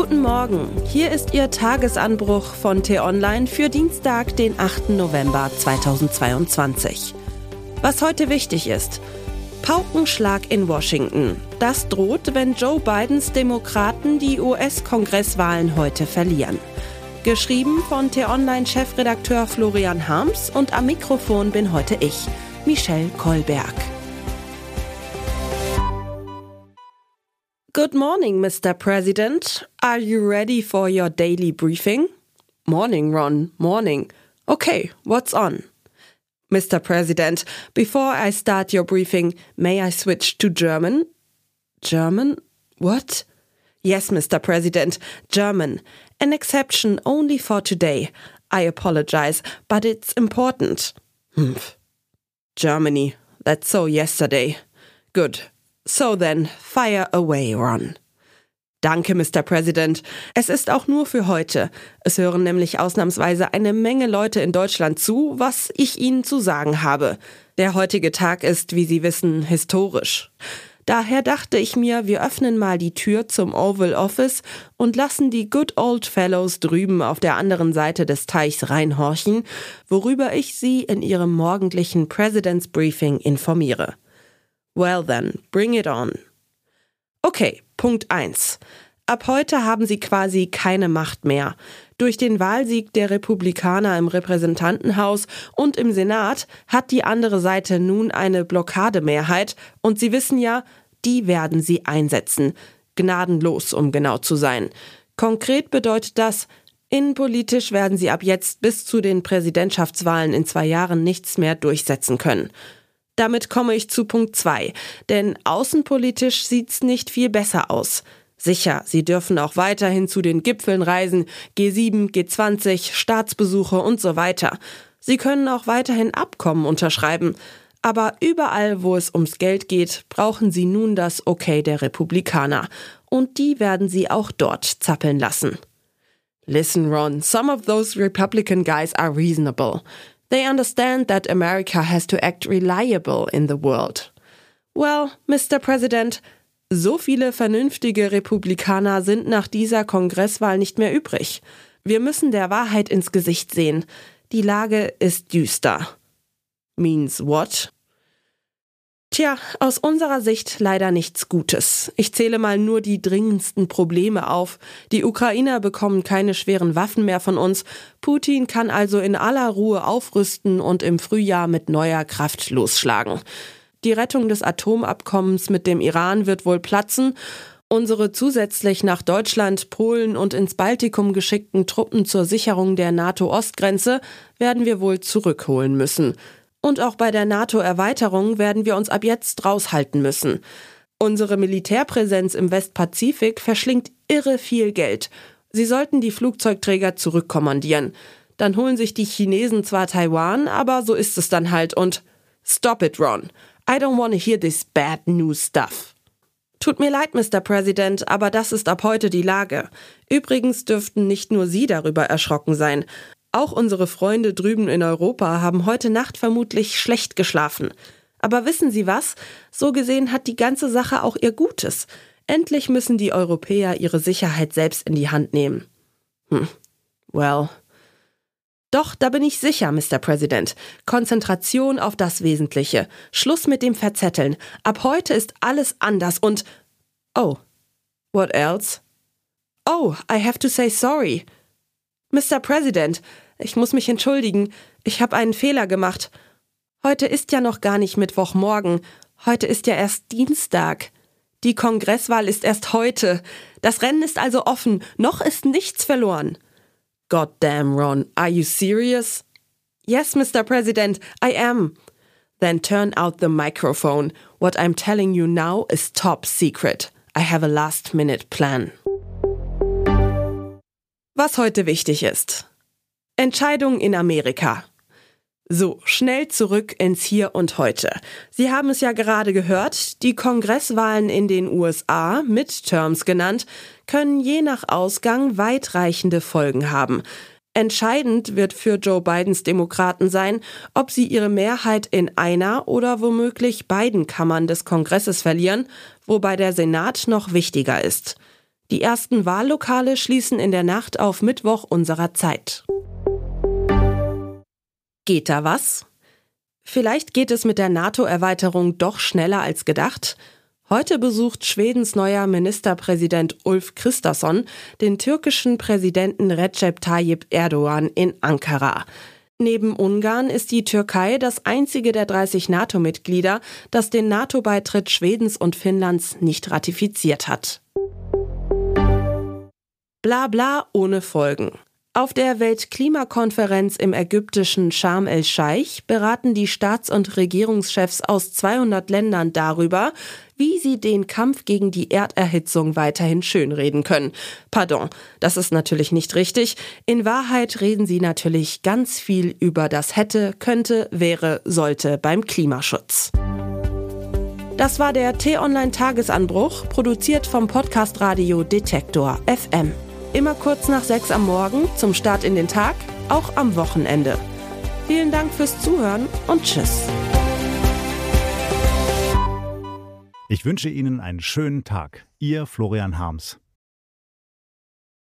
Guten Morgen, hier ist Ihr Tagesanbruch von T-Online für Dienstag, den 8. November 2022. Was heute wichtig ist. Paukenschlag in Washington. Das droht, wenn Joe Bidens Demokraten die US-Kongresswahlen heute verlieren. Geschrieben von T-Online-Chefredakteur Florian Harms und am Mikrofon bin heute ich, Michelle Kolberg. Good morning, Mr. President. Are you ready for your daily briefing? Morning, Ron. Morning. Okay, what's on? Mr. President, before I start your briefing, may I switch to German? German? What? Yes, Mr. President, German. An exception only for today. I apologize, but it's important. Germany. That's so yesterday. Good. So then, fire away, Ron. Danke, Mr. President. Es ist auch nur für heute. Es hören nämlich ausnahmsweise eine Menge Leute in Deutschland zu, was ich Ihnen zu sagen habe. Der heutige Tag ist, wie Sie wissen, historisch. Daher dachte ich mir, wir öffnen mal die Tür zum Oval Office und lassen die Good Old Fellows drüben auf der anderen Seite des Teichs reinhorchen, worüber ich Sie in Ihrem morgendlichen President's Briefing informiere. Well then, bring it on. Okay, Punkt 1. Ab heute haben sie quasi keine Macht mehr. Durch den Wahlsieg der Republikaner im Repräsentantenhaus und im Senat hat die andere Seite nun eine Blockademehrheit und sie wissen ja, die werden sie einsetzen. Gnadenlos, um genau zu sein. Konkret bedeutet das, innenpolitisch werden sie ab jetzt bis zu den Präsidentschaftswahlen in zwei Jahren nichts mehr durchsetzen können. Damit komme ich zu Punkt 2. Denn außenpolitisch sieht's nicht viel besser aus. Sicher, sie dürfen auch weiterhin zu den Gipfeln reisen, G7, G20, Staatsbesuche und so weiter. Sie können auch weiterhin Abkommen unterschreiben. Aber überall, wo es ums Geld geht, brauchen sie nun das Okay der Republikaner. Und die werden sie auch dort zappeln lassen. Listen, Ron, some of those Republican guys are reasonable. They understand that America has to act reliable in the world. Well, Mr. President, so viele vernünftige Republikaner sind nach dieser Kongresswahl nicht mehr übrig. Wir müssen der Wahrheit ins Gesicht sehen. Die Lage ist düster. Means what? Tja, aus unserer Sicht leider nichts Gutes. Ich zähle mal nur die dringendsten Probleme auf. Die Ukrainer bekommen keine schweren Waffen mehr von uns. Putin kann also in aller Ruhe aufrüsten und im Frühjahr mit neuer Kraft losschlagen. Die Rettung des Atomabkommens mit dem Iran wird wohl platzen. Unsere zusätzlich nach Deutschland, Polen und ins Baltikum geschickten Truppen zur Sicherung der NATO-Ostgrenze werden wir wohl zurückholen müssen. Und auch bei der NATO-Erweiterung werden wir uns ab jetzt raushalten müssen. Unsere Militärpräsenz im Westpazifik verschlingt irre viel Geld. Sie sollten die Flugzeugträger zurückkommandieren. Dann holen sich die Chinesen zwar Taiwan, aber so ist es dann halt und Stop it, Ron. I don't want to hear this bad news stuff. Tut mir leid, Mr. President, aber das ist ab heute die Lage. Übrigens dürften nicht nur Sie darüber erschrocken sein. Auch unsere Freunde drüben in Europa haben heute Nacht vermutlich schlecht geschlafen. Aber wissen Sie was? So gesehen hat die ganze Sache auch ihr Gutes. Endlich müssen die Europäer ihre Sicherheit selbst in die Hand nehmen. Hm. Well. Doch, da bin ich sicher, Mr. President. Konzentration auf das Wesentliche. Schluss mit dem Verzetteln. Ab heute ist alles anders und. Oh. What else? Oh, I have to say sorry. Mr. President, ich muss mich entschuldigen. Ich habe einen Fehler gemacht. Heute ist ja noch gar nicht Mittwochmorgen. Heute ist ja erst Dienstag. Die Kongresswahl ist erst heute. Das Rennen ist also offen. Noch ist nichts verloren. God damn, Ron. Are you serious? Yes, Mr. President, I am. Then turn out the microphone. What I'm telling you now is top secret. I have a last minute plan. Was heute wichtig ist. Entscheidung in Amerika. So, schnell zurück ins Hier und Heute. Sie haben es ja gerade gehört, die Kongresswahlen in den USA, Midterms genannt, können je nach Ausgang weitreichende Folgen haben. Entscheidend wird für Joe Bidens Demokraten sein, ob sie ihre Mehrheit in einer oder womöglich beiden Kammern des Kongresses verlieren, wobei der Senat noch wichtiger ist. Die ersten Wahllokale schließen in der Nacht auf Mittwoch unserer Zeit. Geht da was? Vielleicht geht es mit der NATO-Erweiterung doch schneller als gedacht. Heute besucht Schwedens neuer Ministerpräsident Ulf Kristersson den türkischen Präsidenten Recep Tayyip Erdogan in Ankara. Neben Ungarn ist die Türkei das einzige der 30 NATO-Mitglieder, das den NATO-Beitritt Schwedens und Finnlands nicht ratifiziert hat. Blabla ohne Folgen. Auf der Weltklimakonferenz im ägyptischen Sharm el-Scheich beraten die Staats- und Regierungschefs aus 200 Ländern darüber, wie sie den Kampf gegen die Erderhitzung weiterhin schönreden können. Pardon, das ist natürlich nicht richtig. In Wahrheit reden sie natürlich ganz viel über das hätte, könnte, wäre, sollte beim Klimaschutz. Das war der T-Online-Tagesanbruch, produziert vom Podcast Radio Detektor FM. Immer kurz nach sechs am Morgen zum Start in den Tag, auch am Wochenende. Vielen Dank fürs Zuhören und Tschüss. Ich wünsche Ihnen einen schönen Tag. Ihr Florian Harms.